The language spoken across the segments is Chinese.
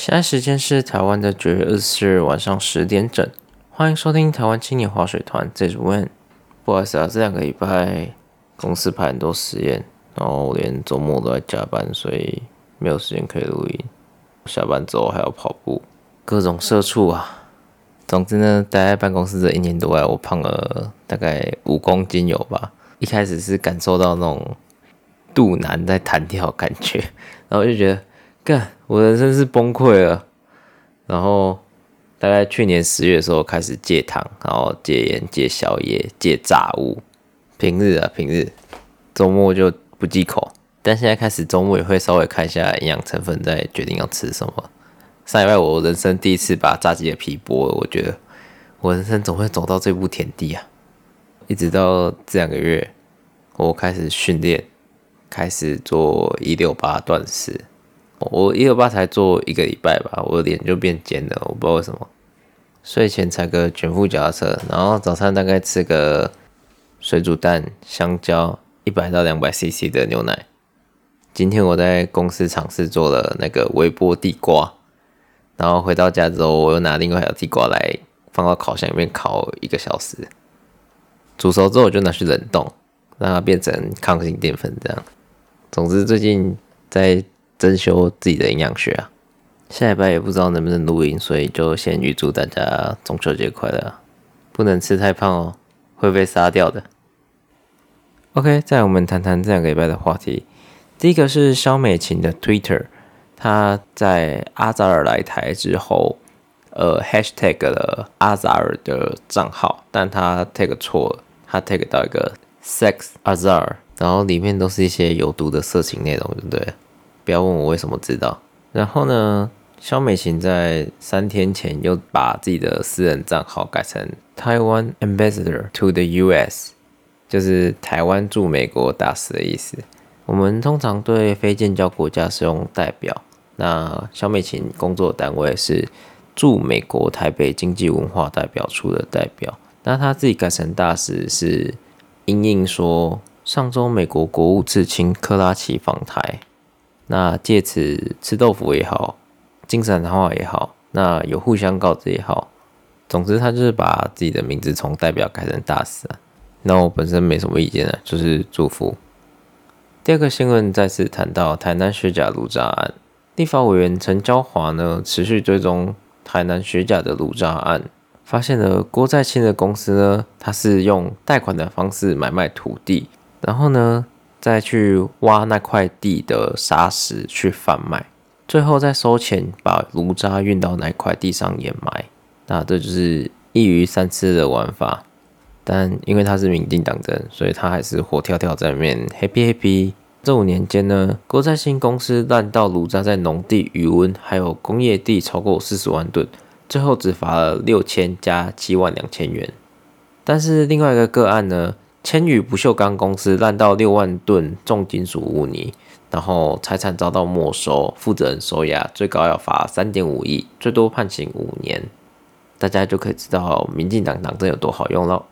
现在时间是台湾的九月二十四日晚上十点整，欢迎收听台湾青年划水团。这是 When，不好意思啊，这两个礼拜公司排很多实验，然后连周末都在加班，所以没有时间可以录音。下班之后还要跑步，各种社畜啊。总之呢，待在办公室这一年多来，我胖了大概五公斤有吧。一开始是感受到那种肚腩在弹跳感觉，然后就觉得。干，我人生是崩溃了。然后大概去年十月的时候开始戒糖，然后戒烟、戒宵夜、戒炸物。平日啊，平日周末就不忌口。但现在开始周末也会稍微看一下营养成分，再决定要吃什么。上礼拜我人生第一次把炸鸡的皮剥了，我觉得我人生总会走到这步田地啊。一直到这两个月，我开始训练，开始做一六八断食。我一六八才做一个礼拜吧，我的脸就变尖了，我不知道为什么。睡前踩个卷腹脚踏车，然后早餐大概吃个水煮蛋、香蕉，一百到两百 CC 的牛奶。今天我在公司尝试做了那个微波地瓜，然后回到家之后，我又拿另外一条地瓜来放到烤箱里面烤一个小时，煮熟之后我就拿去冷冻，让它变成抗性淀粉这样。总之最近在。增修自己的营养学啊，下礼拜也不知道能不能录音，所以就先预祝大家中秋节快乐，不能吃太胖哦，会被杀掉的。OK，再我们谈谈这两个礼拜的话题。第一个是肖美琴的 Twitter，她在阿扎尔来台之后，呃，#hashtag 了阿扎尔的账号，但她 tag 错了，她 tag 到一个 sex azar，然后里面都是一些有毒的色情内容，对不对？不要问我为什么知道。然后呢，肖美琴在三天前又把自己的私人账号改成 Taiwan Ambassador to the U.S.，就是台湾驻美国大使的意思。我们通常对非建交国家使用代表，那肖美琴工作单位是驻美国台北经济文化代表处的代表。那他自己改成大使是因应说，上周美国国务次卿克拉奇访台。那借此吃豆腐也好，精神谈话也好，那有互相告知也好，总之他就是把自己的名字从代表改成大使。那我本身没什么意见啊，就是祝福。第二个新闻再次谈到台南学甲炉渣案，立法委员陈娇华呢持续追踪台南学甲的炉渣案，发现了郭在清的公司呢，他是用贷款的方式买卖土地，然后呢。再去挖那块地的沙石去贩卖，最后再收钱把炉渣运到那块地上掩埋。那这就是一鱼三吃的玩法。但因为他是民进党人，所以他还是活跳跳在里面 happy happy。这五年间呢，郭在新公司滥盗炉渣在农地、余温还有工业地超过四十万吨，最后只罚了六千加七万两千元。但是另外一个个案呢？千羽不锈钢公司烂到六万吨重金属污泥，然后财产遭到没收，负责人收押，最高要罚三点五亿，最多判刑五年。大家就可以知道民进党党政有多好用了。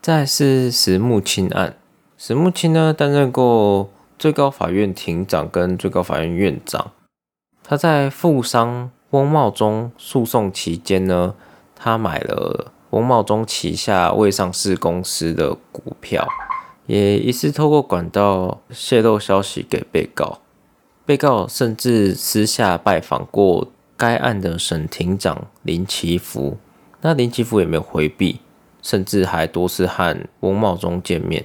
再是石木清案，石木清呢担任过最高法院庭长跟最高法院院长，他在富商翁茂忠诉讼期间呢，他买了。翁茂忠旗下未上市公司的股票，也疑似透过管道泄露消息给被告。被告甚至私下拜访过该案的省庭长林奇福，那林奇福也没有回避，甚至还多次和翁茂忠见面。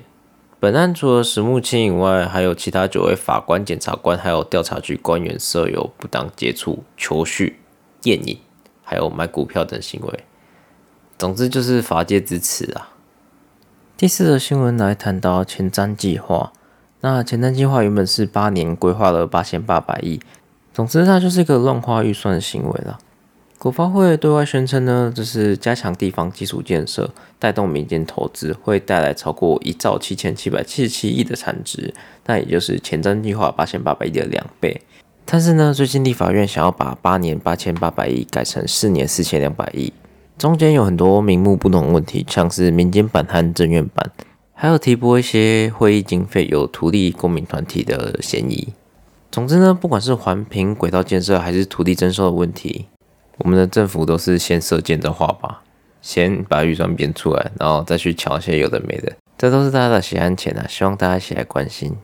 本案除了石木清以外，还有其他九位法官、检察官，还有调查局官员设有不当接触、求序、宴饮，还有买股票等行为。总之就是法界之耻啊！第四则新闻来谈到前瞻计划。那前瞻计划原本是八年规划了八千八百亿，总之它就是一个乱花预算的行为了。国发会对外宣称呢，这是加强地方基础建设，带动民间投资，会带来超过一兆七千七百七十七亿的产值，那也就是前瞻计划八千八百亿的两倍。但是呢，最近立法院想要把八年八千八百亿改成四年四千两百亿。中间有很多名目不同的问题，像是民间版和政院版，还有提拨一些会议经费有图利公民团体的嫌疑。总之呢，不管是环评、轨道建设还是土地征收的问题，我们的政府都是先射箭的画靶，先把预算编出来，然后再去瞧一些有的没的，这都是大家的血汗钱啊！希望大家一起来关心。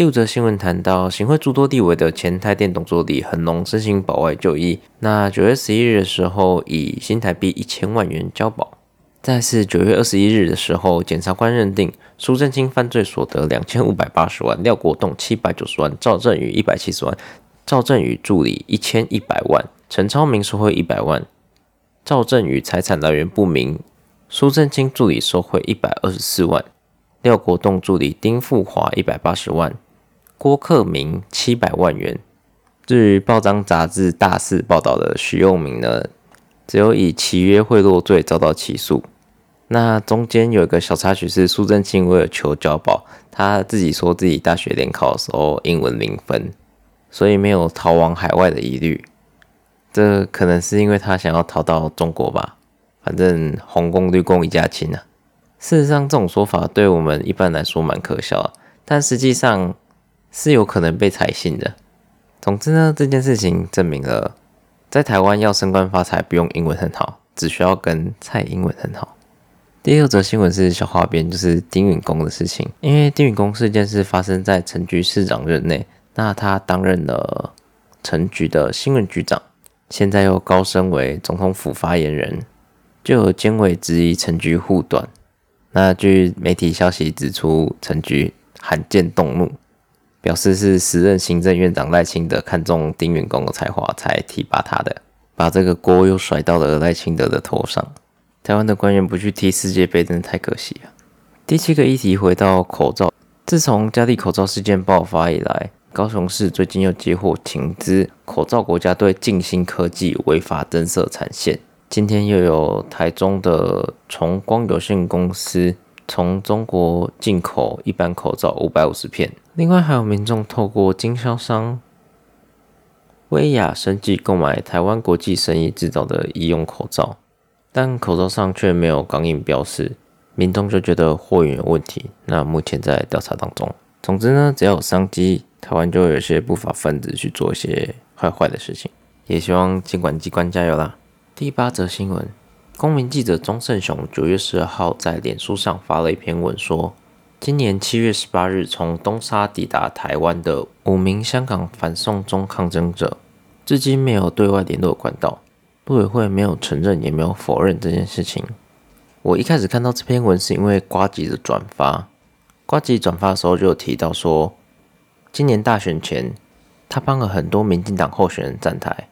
第五则新闻谈到，行贿诸多地位的前台电董座李恒龙申请保外就医，那九月十一日的时候以新台币一千万元交保。再次九月二十一日的时候，检察官认定苏正清犯罪所得两千五百八十万，廖国栋七百九十万，赵振宇一百七十万，赵振宇助理一千一百万，陈超明受贿一百万，赵振宇财产来源不明，苏正清助理受贿一百二十四万，廖国栋助理丁富华一百八十万，郭克明七百万元。至于报章杂志大肆报道的徐用明呢？只有以契约贿赂罪遭到起诉。那中间有一个小插曲是苏正清为了求交保，他自己说自己大学联考的时候英文零分，所以没有逃往海外的疑虑。这可能是因为他想要逃到中国吧。反正红工绿工一家亲啊。事实上，这种说法对我们一般来说蛮可笑，但实际上是有可能被采信的。总之呢，这件事情证明了。在台湾要升官发财，不用英文很好，只需要跟蔡英文很好。第六则新闻是小花边，就是丁允恭的事情。因为丁允恭事件是发生在陈局市长任内，那他担任了陈局的新闻局长，现在又高升为总统府发言人，就有监委质疑陈局护短。那据媒体消息指出，陈局罕见动怒。表示是时任行政院长赖清德看中丁允恭的才华才提拔他的，把这个锅又甩到了赖清德的头上。台湾的官员不去踢世界杯，真的太可惜了。第七个议题回到口罩，自从嘉利口罩事件爆发以来，高雄市最近又接获情资，口罩国家队静心科技违法增设产线。今天又有台中的崇光有限公司。从中国进口一般口罩五百五十片，另外还有民众透过经销商威亚生技购买台湾国际生意制造的医用口罩，但口罩上却没有钢印标示，民众就觉得货源有问题。那目前在调查当中。总之呢，只要有商机，台湾就会有些不法分子去做一些坏坏的事情，也希望监管机关加油啦。第八则新闻。公民记者钟胜雄九月十二号在脸书上发了一篇文，说今年七月十八日从东沙抵达台湾的五名香港反送中抗争者，至今没有对外联络管道，陆委会没有承认也没有否认这件事情。我一开始看到这篇文是因为瓜吉的转发，瓜吉转发的时候就有提到说，今年大选前他帮了很多民进党候选人站台。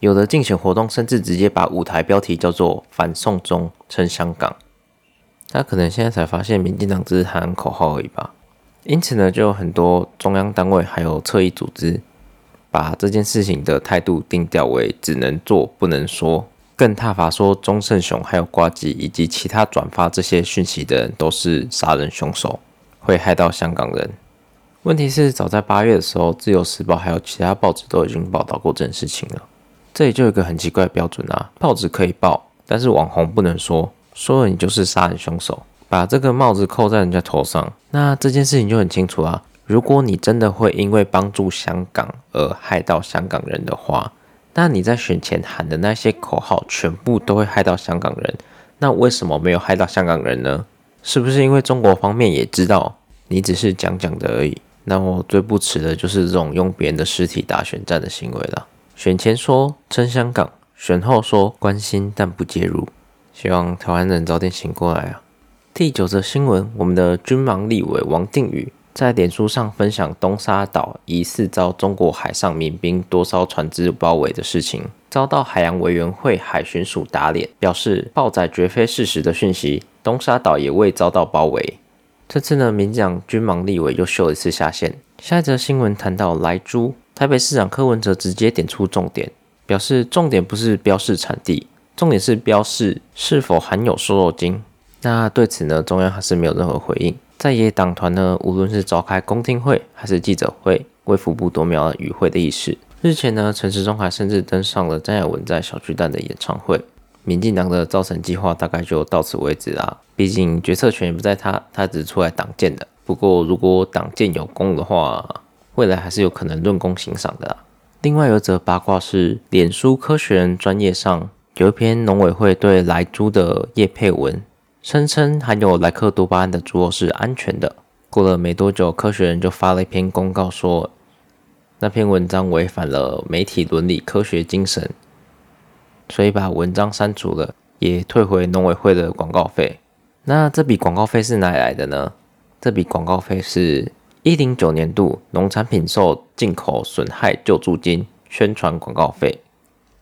有的竞选活动甚至直接把舞台标题叫做“反送中称香港”，他可能现在才发现民进党只是喊口号而已吧。因此呢，就有很多中央单位还有侧翼组织，把这件事情的态度定调为只能做不能说，更踏伐说钟胜雄还有瓜吉以及其他转发这些讯息的人都是杀人凶手，会害到香港人。问题是，早在八月的时候，《自由时报》还有其他报纸都已经报道过这件事情了。这里就有一个很奇怪的标准啊，报纸可以报，但是网红不能说，说了你就是杀人凶手，把这个帽子扣在人家头上，那这件事情就很清楚啊。如果你真的会因为帮助香港而害到香港人的话，那你在选前喊的那些口号全部都会害到香港人，那为什么没有害到香港人呢？是不是因为中国方面也知道你只是讲讲的而已？那我最不耻的就是这种用别人的尸体打选战的行为了。选前说称香港，选后说关心但不介入，希望台湾人早点醒过来啊！第九则新闻，我们的军盲立委王定宇在脸书上分享东沙岛疑似遭中国海上民兵多艘船只包围的事情，遭到海洋委员会海巡署打脸，表示报载绝非事实的讯息，东沙岛也未遭到包围。这次呢，民讲军盲立委又秀一次下限。下一则新闻谈到莱猪。台北市长柯文哲直接点出重点，表示重点不是标示产地，重点是标示是否含有瘦肉精。那对此呢，中央还是没有任何回应。在野党团呢，无论是召开公听会还是记者会，为服部多苗与会的意识。日前呢，陈时中还甚至登上了张亚文在小巨蛋的演唱会。民进党的造成计划大概就到此为止啦，毕竟决策权也不在他，他只是出来挡箭的。不过如果挡箭有功的话，未来还是有可能论功行赏的啦。另外有则八卦是，脸书科学人专业上有一篇农委会对莱猪的叶配文，声称含有莱克多巴胺的猪肉是安全的。过了没多久，科学人就发了一篇公告说，那篇文章违反了媒体伦理科学精神，所以把文章删除了，也退回农委会的广告费。那这笔广告费是哪里来的呢？这笔广告费是一零九年度农产品受进口损害救助金宣传广告费，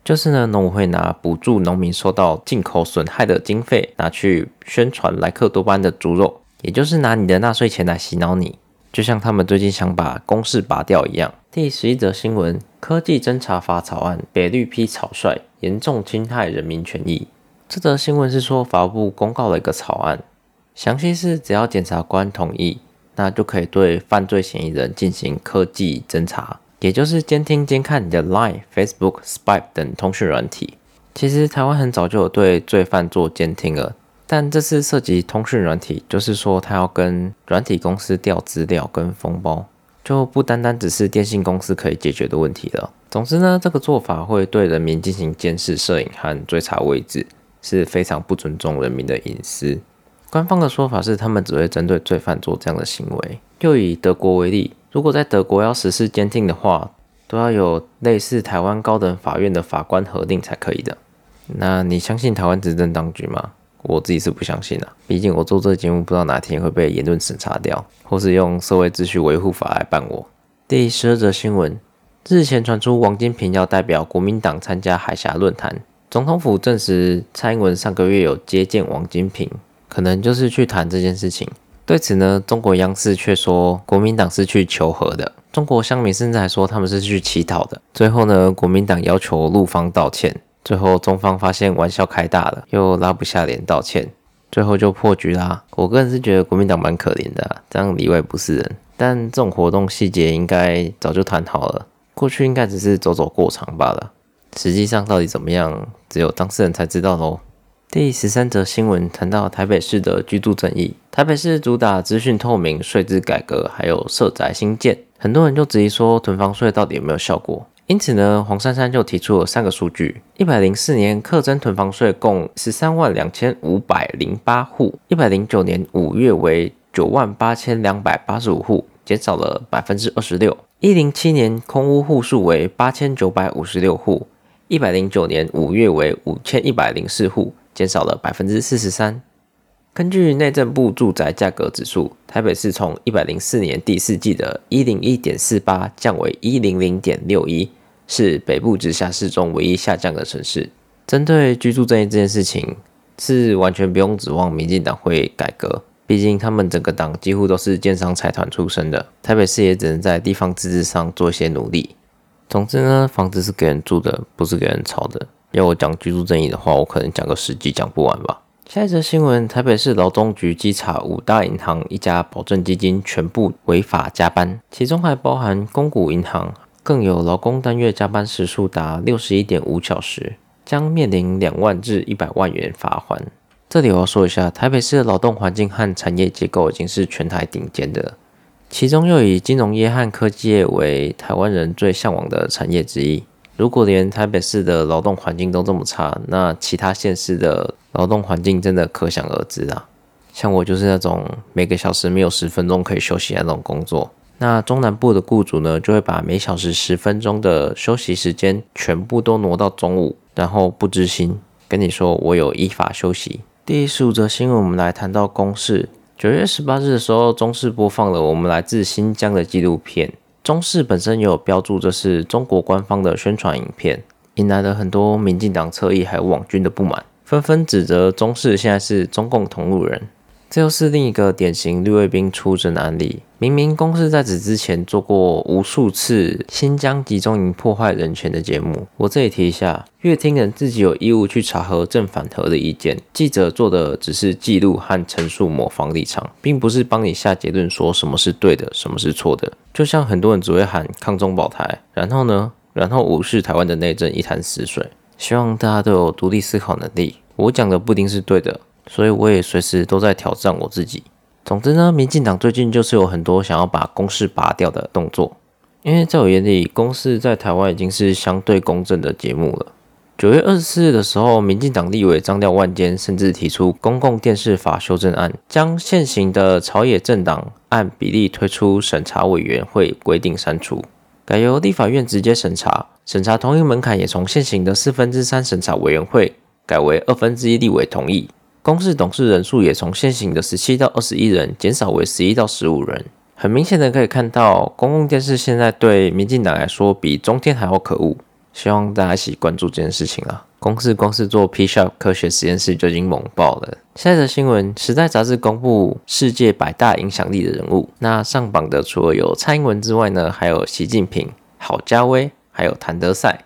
就是呢，农委会拿补助农民受到进口损害的经费，拿去宣传莱克多巴的猪肉。也就是拿你的纳税钱来洗脑你，就像他们最近想把公式拔掉一样。第十一则新闻：科技侦查法草案被绿批草率，严重侵害人民权益。这则新闻是说法务部公告了一个草案，详细是只要检察官同意，那就可以对犯罪嫌疑人进行科技侦查，也就是监听监看你的 Line、Facebook、Spype 等通讯软体。其实台湾很早就有对罪犯做监听了。但这次涉及通讯软体，就是说他要跟软体公司调资料跟封包，就不单单只是电信公司可以解决的问题了。总之呢，这个做法会对人民进行监视、摄影和追查位置，是非常不尊重人民的隐私。官方的说法是，他们只会针对罪犯做这样的行为。又以德国为例，如果在德国要实施监听的话，都要有类似台湾高等法院的法官核定才可以的。那你相信台湾执政当局吗？我自己是不相信的，毕竟我做这个节目，不知道哪天会被言论审查掉，或是用社会秩序维护法来办我。第十二则新闻，日前传出王金平要代表国民党参加海峡论坛，总统府证实蔡英文上个月有接见王金平，可能就是去谈这件事情。对此呢，中国央视却说国民党是去求和的，中国乡民甚至还说他们是去乞讨的。最后呢，国民党要求陆方道歉。最后，中方发现玩笑开大了，又拉不下脸道歉，最后就破局啦。我个人是觉得国民党蛮可怜的，这样里外不是人。但这种活动细节应该早就谈好了，过去应该只是走走过场罢了。实际上到底怎么样，只有当事人才知道喽。第十三则新闻谈到台北市的居住正义，台北市主打资讯透明、税制改革，还有社宅新建，很多人就质疑说囤房税到底有没有效果。因此呢，黄珊珊就提出了三个数据：一百零四年课征囤房税共十三万两千五百零八户，一百零九年五月为九万八千两百八十五户，减少了百分之二十六；一零七年空屋户数为八千九百五十六户，一百零九年五月为五千一百零四户，减少了百分之四十三。根据内政部住宅价格指数，台北市从一百零四年第四季的一零一点四八降为一零零点六一，是北部直辖市中唯一下降的城市。针对居住正义这件事情，是完全不用指望民进党会改革，毕竟他们整个党几乎都是建商财团出身的。台北市也只能在地方自治上做一些努力。总之呢，房子是给人住的，不是给人炒的。要我讲居住正义的话，我可能讲个十集讲不完吧。下一则新闻：台北市劳动局稽查五大银行一家保证基金全部违法加班，其中还包含公股银行，更有劳工单月加班时数达六十一点五小时，将面临两万至一百万元罚款。这里我要说一下，台北市的劳动环境和产业结构已经是全台顶尖的，其中又以金融业和科技业为台湾人最向往的产业之一。如果连台北市的劳动环境都这么差，那其他县市的劳动环境真的可想而知啊！像我就是那种每个小时没有十分钟可以休息的那种工作。那中南部的雇主呢，就会把每小时十分钟的休息时间全部都挪到中午，然后不知心跟你说我有依法休息。第十五则新闻，我们来谈到公视。九月十八日的时候，中视播放了我们来自新疆的纪录片。中视本身也有标注，这是中国官方的宣传影片，引来了很多民进党侧翼还有网军的不满，纷纷指责中视现在是中共同路人。这又是另一个典型绿卫兵出征的案例。明明公司在此之前做过无数次新疆集中营破坏人权的节目，我这里提一下，乐听人自己有义务去查核正反核的意见，记者做的只是记录和陈述某方立场，并不是帮你下结论说什么是对的，什么是错的。就像很多人只会喊抗中保台，然后呢，然后无视台湾的内政一潭死水。希望大家都有独立思考能力，我讲的不一定是对的。所以我也随时都在挑战我自己。总之呢，民进党最近就是有很多想要把公式拔掉的动作。因为在我眼里，公视在台湾已经是相对公正的节目了。九月二十四日的时候，民进党立委张廖万坚甚至提出公共电视法修正案，将现行的朝野政党按比例推出审查委员会规定删除，改由立法院直接审查，审查同意门槛也从现行的四分之三审查委员会改为二分之一立委同意，公视董事人数也从现行的十七到二十一人减少为十一到十五人。很明显的可以看到，公共电视现在对民进党来说比中天还要可恶。希望大家一起关注这件事情啊！公司光是做 P Shop 科学实验室就已经猛爆了。下一则新闻，《时代》杂志公布世界百大影响力的人物，那上榜的除了有蔡英文之外呢，还有习近平、郝家威，还有谭德赛，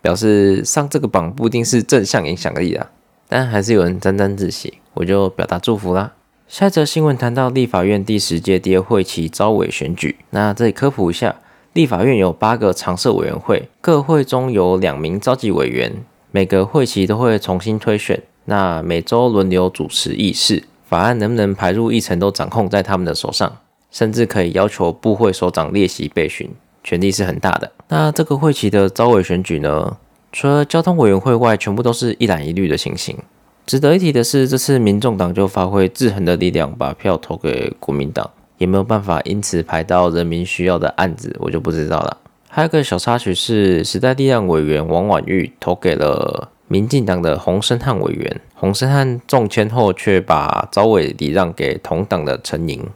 表示上这个榜不一定是正向影响力啊，但还是有人沾沾自喜，我就表达祝福啦。下一则新闻谈到立法院第十届第二会期招委选举，那这里科普一下。立法院有八个常设委员会，各会中有两名召集委员，每个会期都会重新推选。那每周轮流主持议事，法案能不能排入议程都掌控在他们的手上，甚至可以要求部会首长列席备询，权力是很大的。那这个会期的招委选举呢，除了交通委员会外，全部都是一蓝一绿的情形。值得一提的是，这次民众党就发挥制衡的力量，把票投给国民党。也没有办法因此排到人民需要的案子，我就不知道了。还有个小插曲是，时代力量委员王婉玉投给了民进党的洪森汉委员，洪森汉中签后却把招委礼让给同党的陈莹，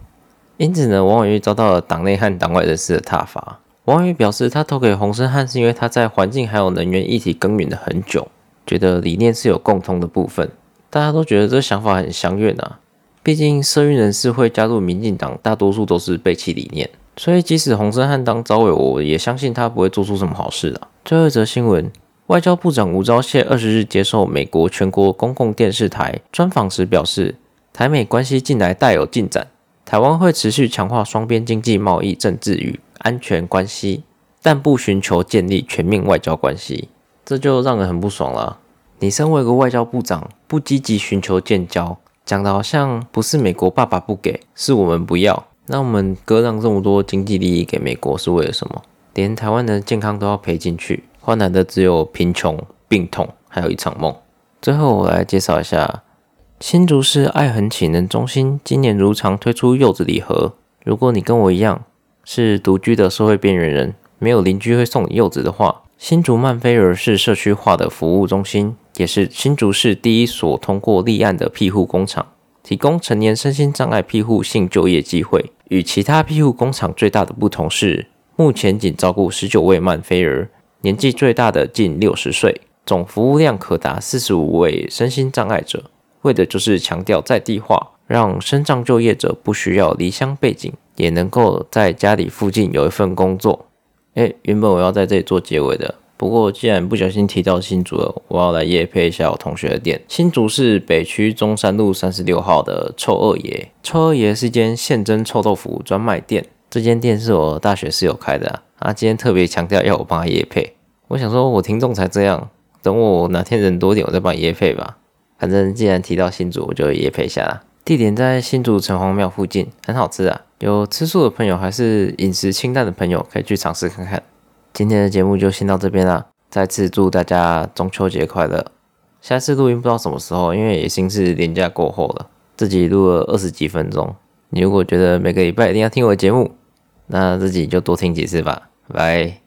因此呢，王婉玉遭到了党内和党外人士的挞伐。王宇表示，他投给洪生汉是因为他在环境还有能源议题耕耘了很久，觉得理念是有共通的部分，大家都觉得这想法很相悦啊。毕竟社运人士会加入民进党，大多数都是背弃理念，所以即使洪森汉当招委，我也相信他不会做出什么好事的。最后一则新闻，外交部长吴钊燮二十日接受美国全国公共电视台专访时表示，台美关系近来大有进展，台湾会持续强化双边经济贸易、政治与安全关系，但不寻求建立全面外交关系，这就让人很不爽了。你身为一个外交部长，不积极寻求建交。讲的好像不是美国爸爸不给，是我们不要。那我们割让这么多经济利益给美国是为了什么？连台湾的健康都要赔进去，换来的只有贫穷、病痛，还有一场梦。最后我来介绍一下新竹市爱恒启能中心，今年如常推出柚子礼盒。如果你跟我一样是独居的社会边缘人，没有邻居会送你柚子的话，新竹曼菲尔是社区化的服务中心。也是新竹市第一所通过立案的庇护工厂，提供成年身心障碍庇护性就业机会。与其他庇护工厂最大的不同是，目前仅照顾十九位曼菲儿，年纪最大的近六十岁，总服务量可达四十五位身心障碍者。为的就是强调在地化，让身障就业者不需要离乡背景，也能够在家里附近有一份工作。哎，原本我要在这里做结尾的。不过，既然不小心提到新竹了，我要来夜配一下我同学的店。新竹市北区中山路三十六号的臭二爷，臭二爷是一间现蒸臭豆腐专卖店。这间店是我大学室友开的啊，今天特别强调要我帮他夜配。我想说，我听众才这样，等我哪天人多点，我再帮你夜配吧。反正既然提到新竹，我就夜配一下啦。地点在新竹城隍庙附近，很好吃啊。有吃素的朋友，还是饮食清淡的朋友，可以去尝试看看。今天的节目就先到这边啦，再次祝大家中秋节快乐！下次录音不知道什么时候，因为已经是年假过后了，自己录了二十几分钟。你如果觉得每个礼拜一定要听我的节目，那自己就多听几次吧，拜。